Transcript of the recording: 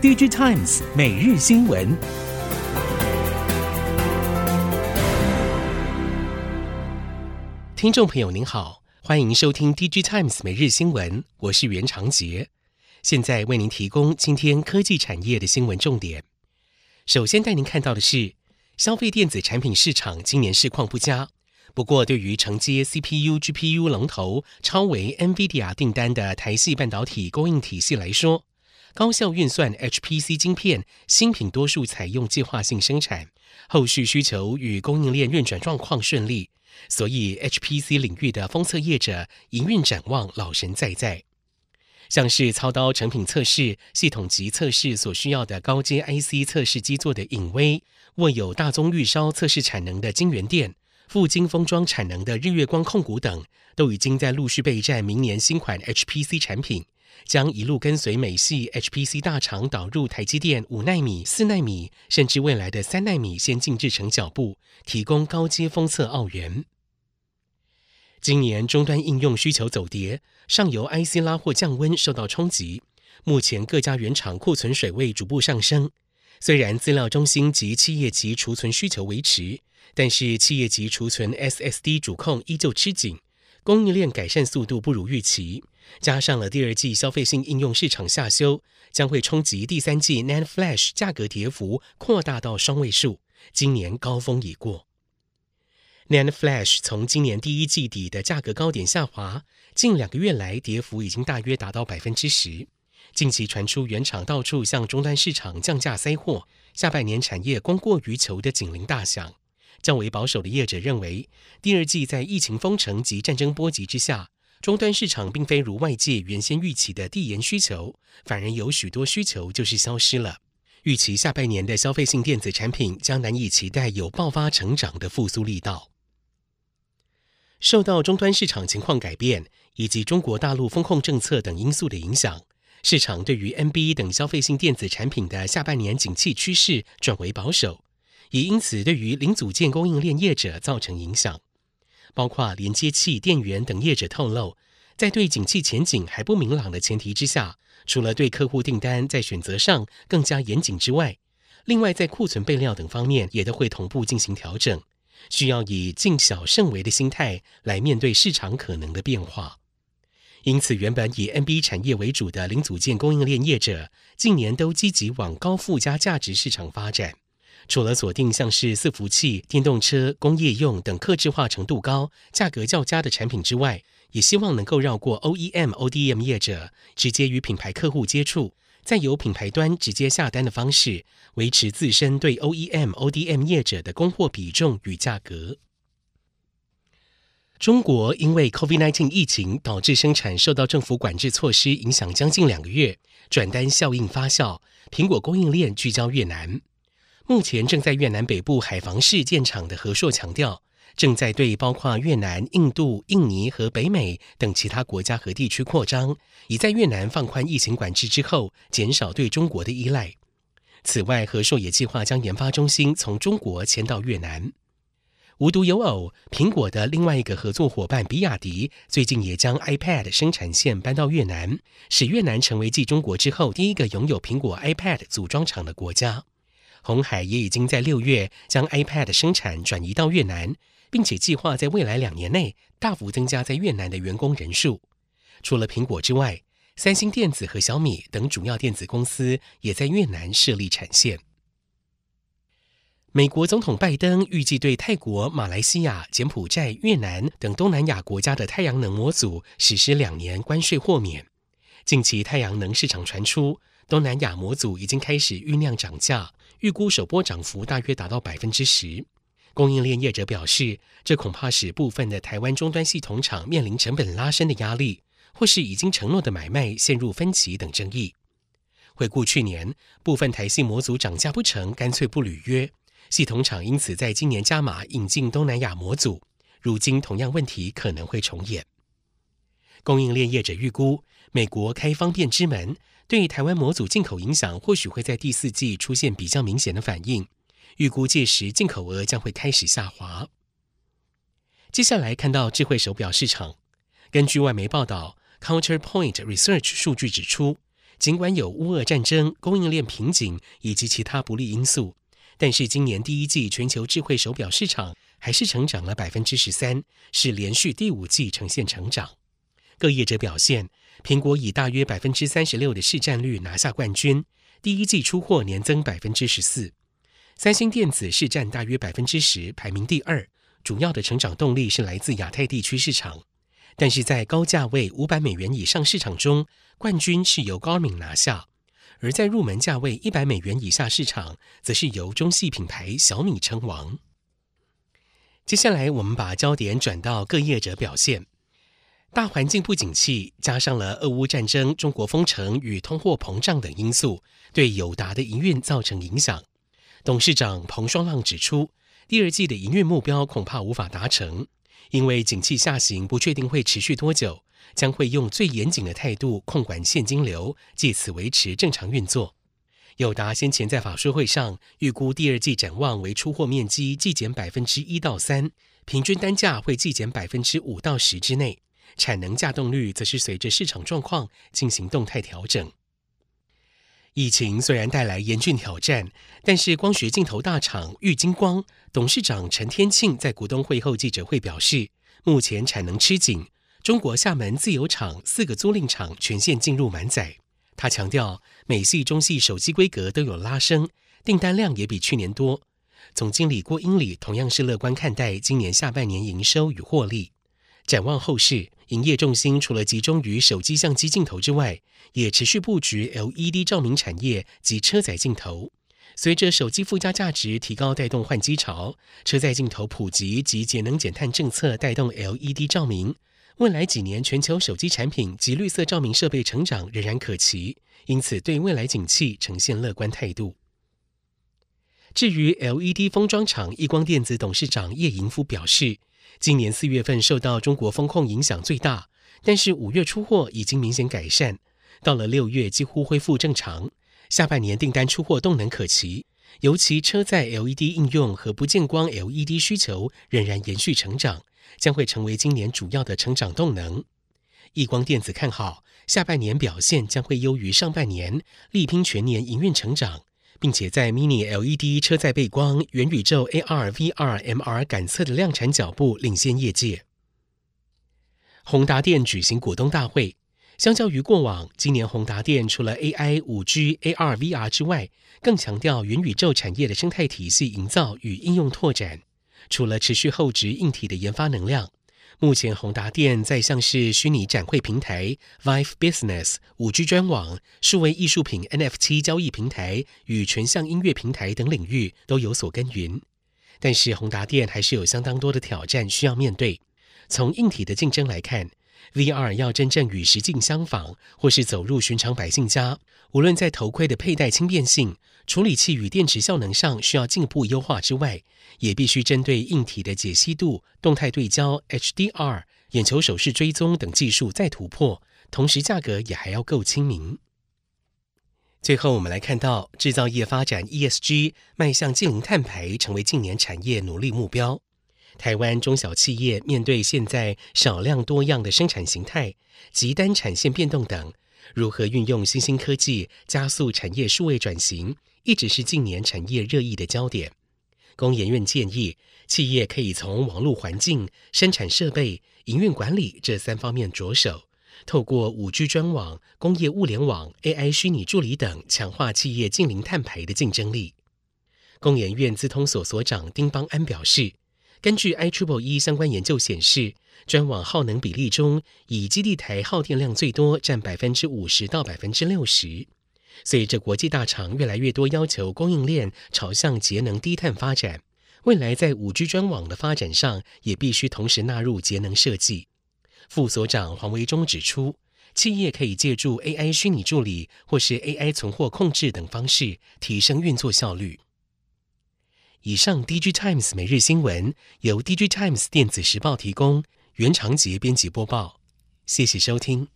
DG Times 每日新闻，听众朋友您好，欢迎收听 DG Times 每日新闻，我是袁长杰，现在为您提供今天科技产业的新闻重点。首先带您看到的是，消费电子产品市场今年市况不佳。不过，对于承接 CPU、GPU 龙头超微 NVIDIA 订单的台系半导体供应体系来说，高效运算 HPC 晶片新品多数采用计划性生产，后续需求与供应链运转状况顺利，所以 HPC 领域的封测业者营运展望老神在在。像是操刀成品测试、系统级测试所需要的高阶 IC 测试基座的影威，握有大宗预烧测试产能的晶圆店。富晶封装产能的日月光控股等，都已经在陆续备战明年新款 HPC 产品，将一路跟随美系 HPC 大厂导入台积电五奈米、四奈米，甚至未来的三奈米先进制程脚步，提供高阶封测澳元。今年终端应用需求走跌，上游 IC 拉货降温受到冲击，目前各家原厂库存水位逐步上升。虽然资料中心及企业级储存需求维持，但是企业级储存 SSD 主控依旧吃紧，供应链改善速度不如预期，加上了第二季消费性应用市场下修，将会冲击第三季 NAND Flash 价格跌幅扩大到双位数，今年高峰已过。NAND Flash 从今年第一季底的价格高点下滑，近两个月来跌幅已经大约达到百分之十。近期传出原厂到处向终端市场降价塞货，下半年产业供过于求的警铃大响。较为保守的业者认为，第二季在疫情封城及战争波及之下，终端市场并非如外界原先预期的递延需求，反而有许多需求就是消失了。预期下半年的消费性电子产品将难以期待有爆发成长的复苏力道。受到终端市场情况改变以及中国大陆风控政策等因素的影响。市场对于 NB 等消费性电子产品的下半年景气趋势转为保守，也因此对于零组件供应链业者造成影响。包括连接器、电源等业者透露，在对景气前景还不明朗的前提之下，除了对客户订单在选择上更加严谨之外，另外在库存备料等方面也都会同步进行调整，需要以尽小慎微的心态来面对市场可能的变化。因此，原本以 NB 产业为主的零组件供应链业者，近年都积极往高附加价值市场发展。除了锁定像是伺服器、电动车、工业用等客制化程度高、价格较佳的产品之外，也希望能够绕过 OEM、ODM 业者，直接与品牌客户接触，再由品牌端直接下单的方式，维持自身对 OEM、ODM 业者的供货比重与价格。中国因为 COVID-19 疫情导致生产受到政府管制措施影响将近两个月，转单效应发酵，苹果供应链聚焦越南。目前正在越南北部海防市建厂的和硕强调，正在对包括越南、印度、印尼和北美等其他国家和地区扩张，以在越南放宽疫情管制之后，减少对中国的依赖。此外，和硕也计划将研发中心从中国迁到越南。无独有偶，苹果的另外一个合作伙伴比亚迪最近也将 iPad 生产线搬到越南，使越南成为继中国之后第一个拥有苹果 iPad 组装厂的国家。鸿海也已经在六月将 iPad 生产转移到越南，并且计划在未来两年内大幅增加在越南的员工人数。除了苹果之外，三星电子和小米等主要电子公司也在越南设立产线。美国总统拜登预计对泰国、马来西亚、柬埔寨、越南等东南亚国家的太阳能模组实施两年关税豁免。近期太阳能市场传出，东南亚模组已经开始酝酿涨价，预估首波涨幅大约达到百分之十。供应链业者表示，这恐怕使部分的台湾终端系统厂面临成本拉升的压力，或是已经承诺的买卖陷入分歧等争议。回顾去年，部分台系模组涨价不成，干脆不履约。系统厂因此在今年加码引进东南亚模组，如今同样问题可能会重演。供应链业者预估，美国开方便之门，对台湾模组进口影响或许会在第四季出现比较明显的反应。预估届时进口额将会开始下滑。接下来看到智慧手表市场，根据外媒报道，Counterpoint Research 数据指出，尽管有乌俄战争、供应链瓶颈以及其他不利因素，但是今年第一季全球智慧手表市场还是成长了百分之十三，是连续第五季呈现成长。各业者表现，苹果以大约百分之三十六的市占率拿下冠军，第一季出货年增百分之十四。三星电子市占大约百分之十，排名第二，主要的成长动力是来自亚太地区市场。但是在高价位五百美元以上市场中，冠军是由 Garmin 拿下；而在入门价位一百美元以下市场，则是由中系品牌小米称王。接下来，我们把焦点转到各业者表现。大环境不景气，加上了俄乌战争、中国封城与通货膨胀等因素，对友达的营运造成影响。董事长彭双浪指出，第二季的营运目标恐怕无法达成。因为景气下行不确定会持续多久，将会用最严谨的态度控管现金流，借此维持正常运作。友达先前在法说会上预估第二季展望为出货面积季减百分之一到三，平均单价会季减百分之五到十之内，产能稼动率则是随着市场状况进行动态调整。疫情虽然带来严峻挑战，但是光学镜头大厂玉晶光董事长陈天庆在股东会后记者会表示，目前产能吃紧，中国厦门自有厂四个租赁厂全线进入满载。他强调，美系、中系手机规格都有拉升，订单量也比去年多。总经理郭英里同样是乐观看待今年下半年营收与获利。展望后市，营业重心除了集中于手机相机镜头之外，也持续布局 LED 照明产业及车载镜头。随着手机附加价值提高，带动换机潮，车载镜头普及及节能减碳政策带动 LED 照明。未来几年全球手机产品及绿色照明设备成长仍然可期，因此对未来景气呈现乐观态度。至于 LED 封装厂亿光电子董事长叶银夫表示。今年四月份受到中国风控影响最大，但是五月出货已经明显改善，到了六月几乎恢复正常。下半年订单出货动能可期，尤其车载 LED 应用和不见光 LED 需求仍然延续成长，将会成为今年主要的成长动能。亿光电子看好下半年表现将会优于上半年，力拼全年营运成长。并且在 Mini LED 车载背光、元宇宙 AR、VR、MR 感测的量产脚步领先业界。宏达电举行股东大会，相较于过往，今年宏达电除了 AI、5G、AR、VR 之外，更强调元宇宙产业的生态体系营造与应用拓展。除了持续厚植硬体的研发能量。目前，宏达电在像是虚拟展会平台 Vive Business、五 G 专网、数位艺术品 NFT 交易平台与全向音乐平台等领域都有所耕耘。但是，宏达电还是有相当多的挑战需要面对。从硬体的竞争来看，VR 要真正与实境相仿，或是走入寻常百姓家，无论在头盔的佩戴轻便性、处理器与电池效能上需要进一步优化之外，也必须针对硬体的解析度、动态对焦、HDR、眼球手势追踪等技术再突破，同时价格也还要够亲民。最后，我们来看到制造业发展 ESG，迈向净零碳排，成为近年产业努力目标。台湾中小企业面对现在少量多样的生产形态及单产线变动等，如何运用新兴科技加速产业数位转型，一直是近年产业热议的焦点。工研院建议，企业可以从网络环境、生产设备、营运管理这三方面着手，透过五 G 专网、工业物联网、AI 虚拟助理等，强化企业净零碳排的竞争力。工研院资通所所长丁邦安表示，根据 IEEE 相关研究显示，专网耗能比例中，以基地台耗电量最多，占百分之五十到百分之六十。随着国际大厂越来越多要求供应链朝向节能低碳发展，未来在五 G 专网的发展上也必须同时纳入节能设计。副所长黄维忠指出，企业可以借助 AI 虚拟助理或是 AI 存货控制等方式提升运作效率。以上 DG Times 每日新闻由 DG Times 电子时报提供，袁长杰编辑播报，谢谢收听。